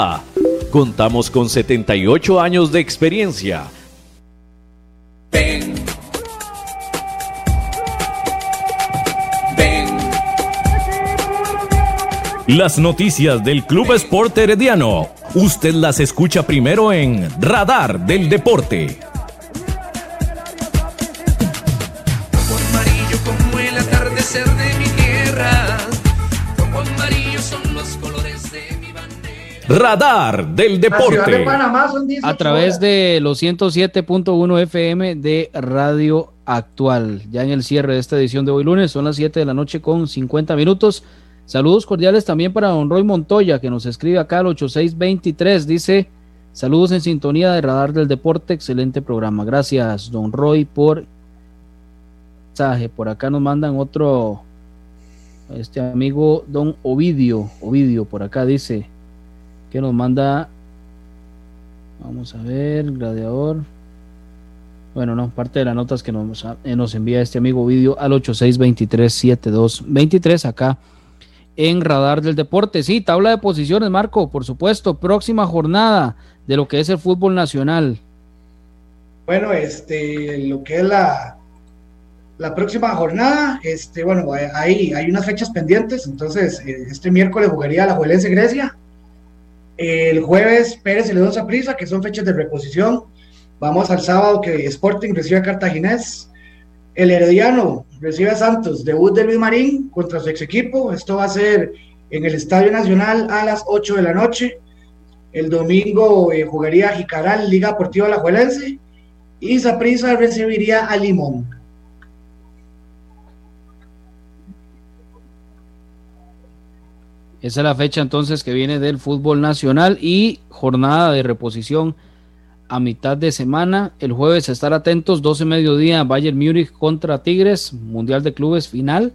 Contamos con 78 años de experiencia. Ven. Ven. Las noticias del Club Sport Herediano. Usted las escucha primero en Radar del Deporte. Como amarillo como el atardecer de mi tierra. Como amarillo son los colores. Radar del de Deporte. Panamá son 18 a través horas. de los 107.1 FM de Radio Actual. Ya en el cierre de esta edición de hoy lunes, son las 7 de la noche con 50 minutos. Saludos cordiales también para don Roy Montoya, que nos escribe acá al 8623. Dice: Saludos en sintonía de Radar del Deporte, excelente programa. Gracias, don Roy, por mensaje. Por acá nos mandan otro, este amigo, don Ovidio. Ovidio, por acá dice que nos manda Vamos a ver, gladiador. Bueno, no, parte de las notas que nos, eh, nos envía este amigo vídeo al 86237223 acá en Radar del Deporte. Sí, tabla de posiciones, Marco, por supuesto. Próxima jornada de lo que es el fútbol nacional. Bueno, este, lo que es la, la próxima jornada, este, bueno, hay, hay unas fechas pendientes, entonces eh, este miércoles jugaría la Juelense Grecia, el jueves Pérez y León Prisa, que son fechas de reposición, vamos al sábado que Sporting recibe a Cartaginés, el Herediano recibe a Santos, debut de Luis Marín contra su ex equipo, esto va a ser en el Estadio Nacional a las 8 de la noche, el domingo eh, jugaría Jicaral, Liga Deportiva Alajuelense, y Saprissa recibiría a Limón. Esa es la fecha entonces que viene del fútbol nacional y jornada de reposición a mitad de semana. El jueves estar atentos, 12 mediodía, Bayern Múnich contra Tigres, Mundial de Clubes final.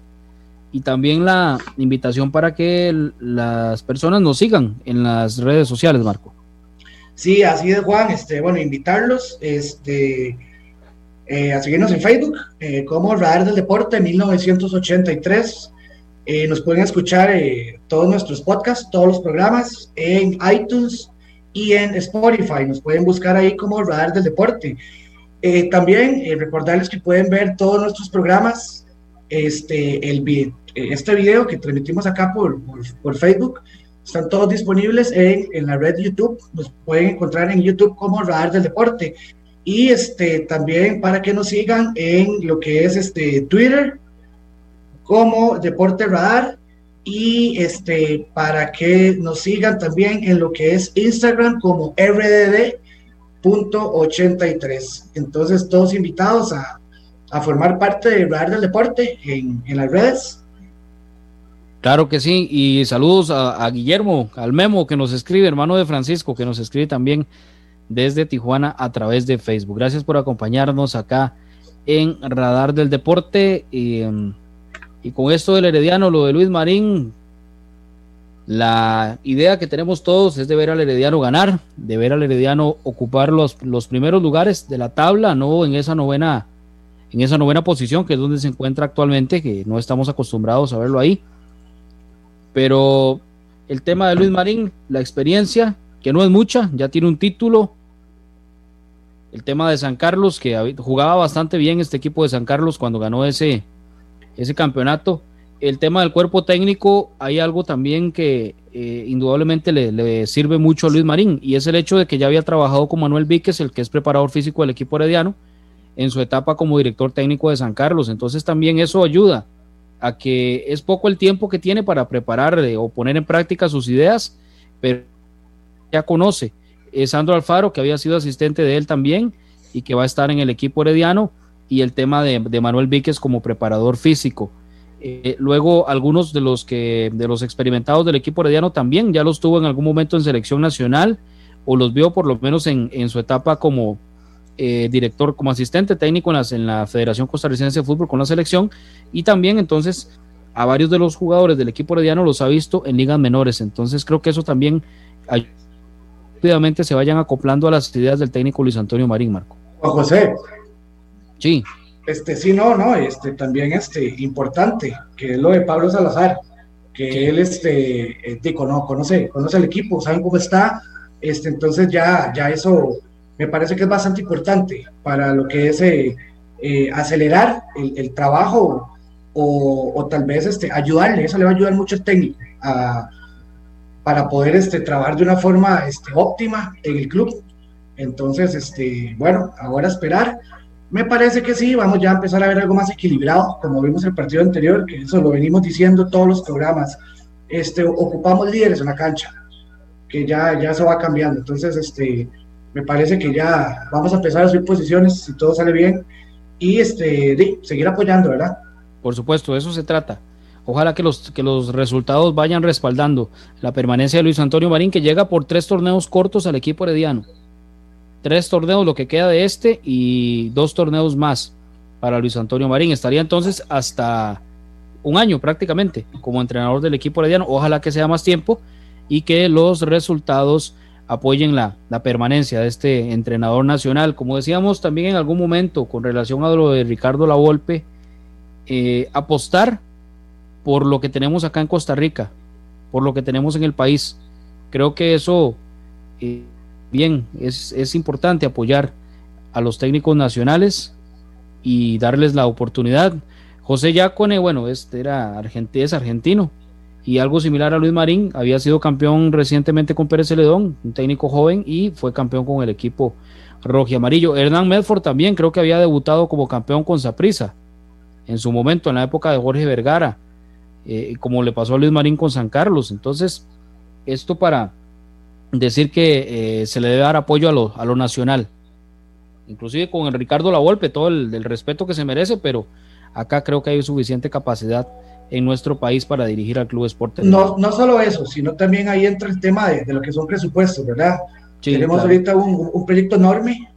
Y también la invitación para que las personas nos sigan en las redes sociales, Marco. Sí, así es, Juan. Este, bueno, invitarlos este, eh, a seguirnos en Facebook eh, como Radar del Deporte 1983. Eh, nos pueden escuchar eh, todos nuestros podcasts, todos los programas en iTunes y en Spotify. Nos pueden buscar ahí como Radar del Deporte. Eh, también eh, recordarles que pueden ver todos nuestros programas, este, el, eh, este video que transmitimos acá por, por, por Facebook. Están todos disponibles en, en la red YouTube. Nos pueden encontrar en YouTube como Radar del Deporte. Y este, también para que nos sigan en lo que es este, Twitter como Deporte Radar. Y este, para que nos sigan también en lo que es Instagram como RDD.83. Entonces, todos invitados a, a formar parte de Radar del Deporte en, en las redes. Claro que sí, y saludos a, Guillermo, al Memo que nos escribe, hermano de Francisco, que nos escribe también desde Tijuana a través de Facebook. Gracias por acompañarnos acá en Radar del Deporte. Em, y con esto del Herediano, lo de Luis Marín, la idea que tenemos todos es de ver al Herediano ganar, de ver al Herediano ocupar los, los primeros lugares de la tabla, no en esa novena, en esa novena posición que es donde se encuentra actualmente, que no estamos acostumbrados a verlo ahí. Pero el tema de Luis Marín, la experiencia, que no es mucha, ya tiene un título. El tema de San Carlos, que jugaba bastante bien este equipo de San Carlos cuando ganó ese, ese campeonato. El tema del cuerpo técnico, hay algo también que eh, indudablemente le, sirve mucho a Luis Marín, y es el hecho de que ya había trabajado con Manuel Víquez, el que es preparador físico del equipo herediano, en su etapa como director técnico de San Carlos. Entonces también eso ayuda a que es poco el tiempo que tiene para preparar eh, o poner en práctica sus ideas, pero ya conoce. Es Sandro Alfaro, que había sido asistente de él también y que va a estar en el equipo herediano, y el tema de, Manuel Víquez como preparador físico. Eh, luego, algunos de los que de los experimentados del equipo herediano también ya los tuvo en algún momento en selección nacional o los vio por lo menos en, en su etapa como, eh, director, como asistente técnico en, las, en la Federación Costarricense de Fútbol con la selección y también entonces a varios de los jugadores del equipo herediano los ha visto en ligas menores. Entonces creo que eso también rápidamente se vayan acoplando a las ideas del técnico Luis Antonio Marín, Marco. José. Sí. Este, sí, no, no, este, también este, importante, que es lo de Pablo Salazar, que él este, eh, conoce, conoce el equipo, saben cómo está, este, entonces ya, ya eso me parece que es bastante importante para lo que es eh, eh, acelerar el, trabajo o, tal vez este, ayudarle, eso le va a ayudar mucho al técnico para poder este, trabajar de una forma este, óptima en el club. Entonces, este, bueno, ahora esperar. Me parece que sí, vamos ya a empezar a ver algo más equilibrado, como vimos el partido anterior, que eso lo venimos diciendo todos los programas. Este, ocupamos líderes en la cancha, que ya, ya eso va cambiando. Entonces, este, me parece que ya vamos a empezar a subir posiciones si todo sale bien y este, seguir apoyando, ¿verdad? Por supuesto, eso se trata. Ojalá que los, que los resultados vayan respaldando la permanencia de Luis Antonio Marín, que llega por tres torneos cortos al equipo herediano. Tres torneos, lo que queda de este, y dos torneos más para Luis Antonio Marín. Estaría entonces hasta un año prácticamente como entrenador del equipo herediano. Ojalá que sea más tiempo y que los resultados apoyen la, permanencia de este entrenador nacional. Como decíamos también en algún momento con relación a lo de Ricardo Lavolpe, eh, apostar por lo que tenemos acá en Costa Rica, por lo que tenemos en el país. Creo que eso, eh, bien, es, es, importante apoyar a los técnicos nacionales y darles la oportunidad. José Yacone, bueno, este era es argentino, y algo similar a Luis Marín, había sido campeón recientemente con Pérez Celedón, un técnico joven, y fue campeón con el equipo rojo y amarillo. Hernán Medford también creo que había debutado como campeón con Saprisa en su momento, en la época de Jorge Vergara, eh, como le pasó a Luis Marín con San Carlos. Entonces, esto para decir que eh, se le debe dar apoyo a lo, a lo nacional, inclusive con el Ricardo Lavolpe, todo el, el respeto que se merece, pero acá creo que hay suficiente capacidad en nuestro país para dirigir al Club Esporte. No, no solo eso, sino también ahí entra el tema de, lo que son presupuestos, ¿verdad? Tenemos ahorita un, un, proyecto enorme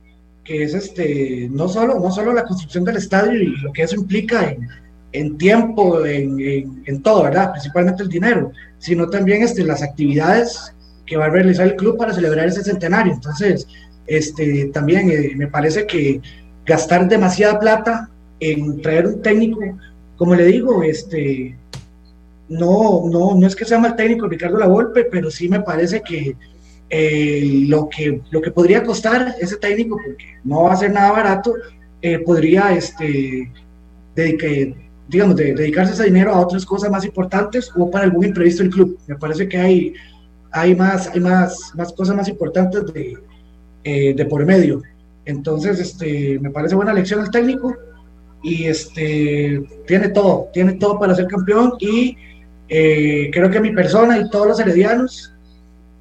que es este, no solo, no solo la construcción del estadio y lo que eso implica en, en tiempo, en, en, todo, ¿verdad? Principalmente el dinero, sino también este, las actividades que va a realizar el club para celebrar ese centenario. Entonces, este, también eh, me parece que gastar demasiada plata en traer un técnico como le digo, este, no, no, no es que sea mal técnico Ricardo Lavolpe, pero sí me parece que eh, lo que lo que podría costar ese técnico, porque no va a ser nada barato, eh, podría este, digamos, dedicarse ese dinero a otras cosas más importantes o para algún imprevisto del club. Me parece que hay, hay, más, hay más, más cosas más importantes de, eh, por medio. Entonces, este, me parece buena elección el técnico y este, tiene todo, tiene todo para ser campeón y eh, creo que mi persona y todos los heredianos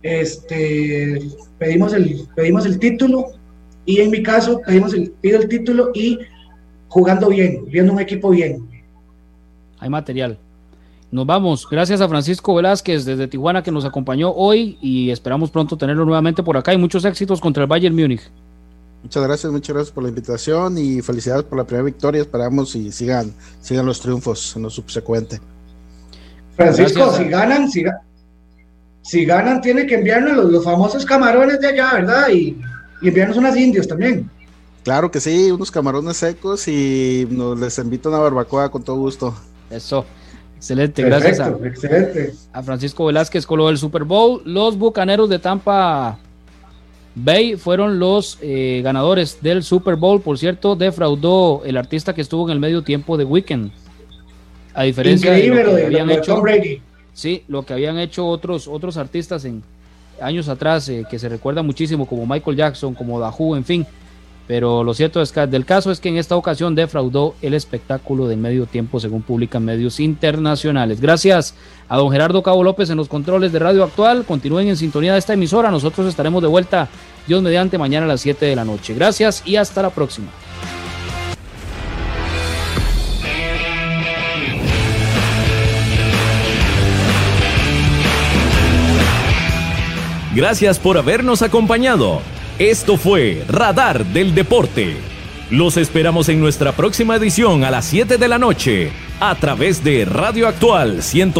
este, pedimos, el, pedimos el título y en mi caso pedimos el, pido el título y jugando bien, viendo un equipo bien. Hay material. Nos vamos. Gracias a Francisco Velázquez desde Tijuana que nos acompañó hoy y esperamos pronto tenerlo nuevamente por acá y muchos éxitos contra el Bayern Múnich. Muchas gracias, muchas gracias por la invitación y felicidades por la primera victoria. Esperamos y sigan, sigan los triunfos en lo subsecuente. Francisco, si ganan, si, si, ganan, tiene que enviarnos los, famosos camarones de allá, ¿verdad? Y, enviarnos unas indios también. Claro que sí, unos camarones secos y nos les invito a una barbacoa con todo gusto. Eso. Excelente, gracias a, excelente. a Francisco Velázquez con lo del Super Bowl. Los Bucaneros de Tampa Bay fueron los eh, ganadores del Super Bowl. Por cierto, defraudó el artista que estuvo en el medio tiempo de Weekend. A diferencia de lo que habían hecho, sí, lo que habían hecho otros, otros artistas en años atrás, eh, que se recuerda muchísimo, como Michael Jackson, como Dahu, en fin. Pero lo cierto es que del caso es que en esta ocasión defraudó el espectáculo de medio tiempo, según publican medios internacionales. Gracias a don Gerardo Cabo López en los controles de Radio Actual. Continúen en sintonía de esta emisora. Nosotros estaremos de vuelta, Dios mediante, mañana a las 7 de la noche. Gracias y hasta la próxima. Gracias por habernos acompañado. Esto fue Radar del Deporte. Los esperamos en nuestra próxima edición a las 7 de la noche a través de Radio Actual 100.